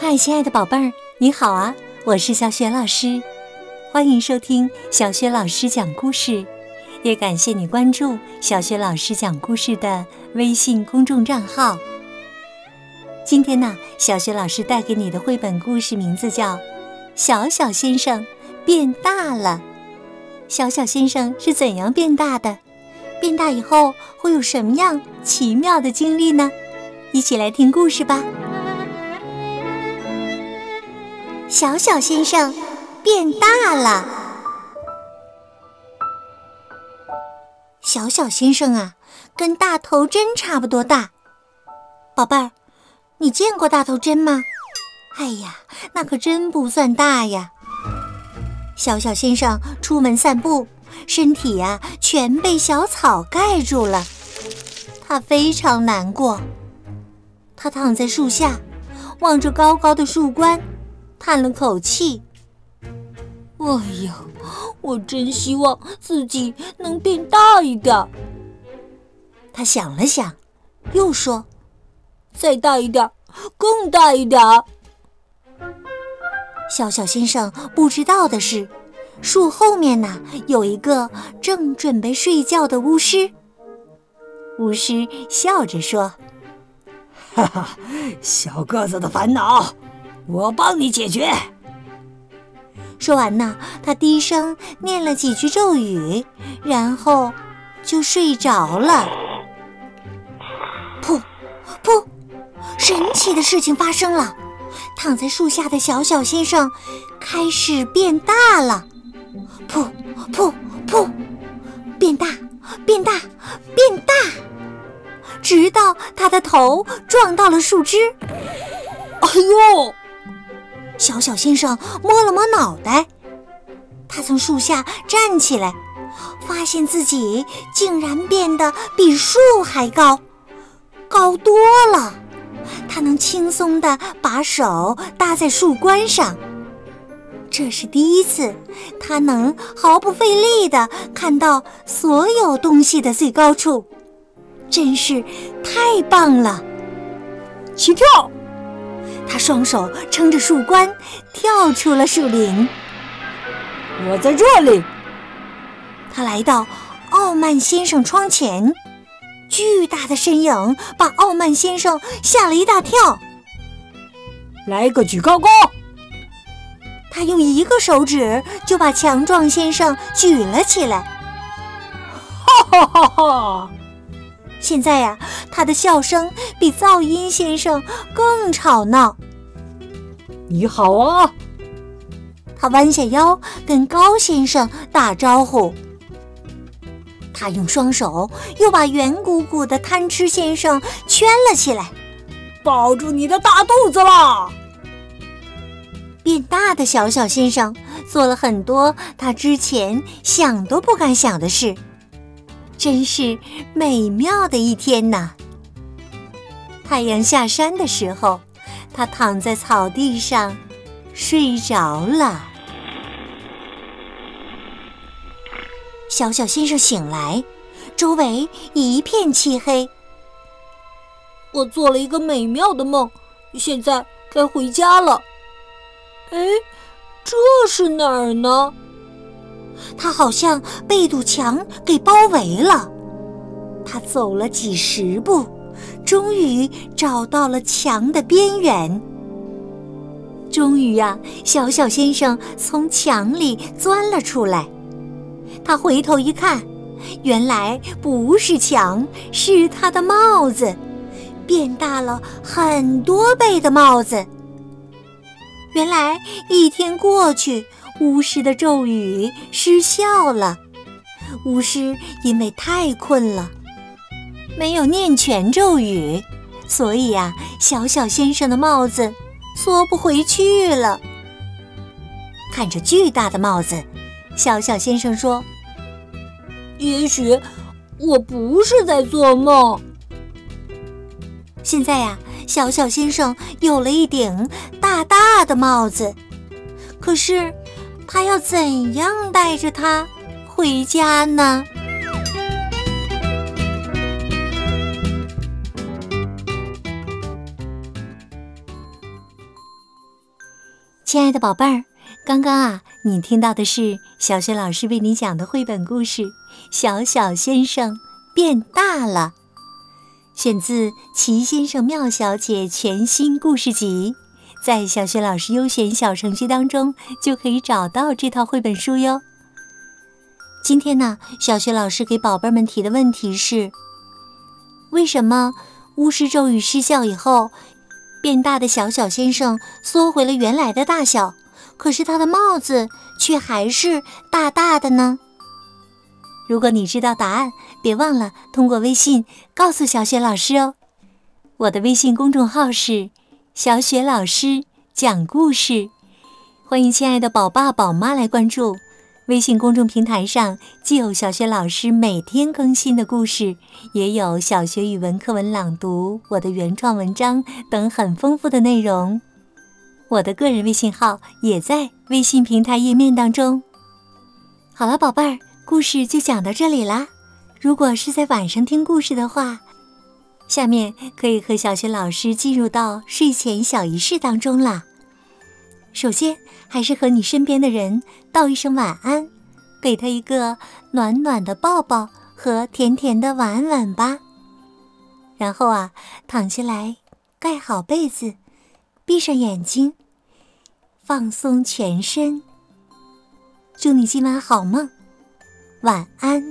嗨，亲爱的宝贝儿，你好啊！我是小雪老师，欢迎收听小雪老师讲故事，也感谢你关注小雪老师讲故事的微信公众账号。今天呢，小雪老师带给你的绘本故事名字叫《小小先生变大了》。小小先生是怎样变大的？变大以后会有什么样奇妙的经历呢？一起来听故事吧。小小先生变大了。小小先生啊，跟大头针差不多大。宝贝儿，你见过大头针吗？哎呀，那可真不算大呀。小小先生出门散步，身体呀全被小草盖住了，他非常难过。他躺在树下，望着高高的树冠。叹了口气：“哎呀，我真希望自己能变大一点。”他想了想，又说：“再大一点，更大一点。”小小先生不知道的是，树后面呢有一个正准备睡觉的巫师。巫师笑着说：“哈哈，小个子的烦恼。”我帮你解决。说完呢，他低声念了几句咒语，然后就睡着了。噗，噗！神奇的事情发生了，躺在树下的小小先生开始变大了。噗，噗，噗！变大，变大，变大，直到他的头撞到了树枝。哎呦！小小先生摸了摸脑袋，他从树下站起来，发现自己竟然变得比树还高，高多了。他能轻松地把手搭在树冠上，这是第一次，他能毫不费力地看到所有东西的最高处，真是太棒了！起跳。他双手撑着树冠，跳出了树林。我在这里。他来到傲慢先生窗前，巨大的身影把傲慢先生吓了一大跳。来个举高高！他用一个手指就把强壮先生举了起来。哈哈哈哈！现在呀，他的笑声比噪音先生更吵闹。你好啊！他弯下腰跟高先生打招呼。他用双手又把圆鼓鼓的贪吃先生圈了起来，抱住你的大肚子啦！变大的小小先生做了很多他之前想都不敢想的事。真是美妙的一天呐！太阳下山的时候，他躺在草地上睡着了。小小先生醒来，周围一片漆黑。我做了一个美妙的梦，现在该回家了。哎，这是哪儿呢？他好像被堵墙给包围了。他走了几十步，终于找到了墙的边缘。终于呀，小小先生从墙里钻了出来。他回头一看，原来不是墙，是他的帽子，变大了很多倍的帽子。原来一天过去。巫师的咒语失效了，巫师因为太困了，没有念全咒语，所以呀，小小先生的帽子缩不回去了。看着巨大的帽子，小小先生说：“也许我不是在做梦。”现在呀，小小先生有了一顶大大的帽子，可是。他要怎样带着它回家呢？亲爱的宝贝儿，刚刚啊，你听到的是小雪老师为你讲的绘本故事《小小先生变大了》，选自《奇先生妙小姐》全新故事集，在小雪老师优选小程序当中就可以找到这套绘本书哟。今天呢，小雪老师给宝贝们提的问题是：为什么巫师咒语失效以后？变大的小小先生缩回了原来的大小，可是他的帽子却还是大大的呢。如果你知道答案，别忘了通过微信告诉小雪老师哦。我的微信公众号是“小雪老师讲故事”，欢迎亲爱的宝爸宝妈来关注。微信公众平台上既有小学老师每天更新的故事，也有小学语文课文朗读、我的原创文章等很丰富的内容。我的个人微信号也在微信平台页面当中。好了，宝贝儿，故事就讲到这里啦。如果是在晚上听故事的话，下面可以和小学老师进入到睡前小仪式当中啦。首先，还是和你身边的人道一声晚安，给他一个暖暖的抱抱和甜甜的晚安吻吧。然后啊，躺下来，盖好被子，闭上眼睛，放松全身。祝你今晚好梦，晚安。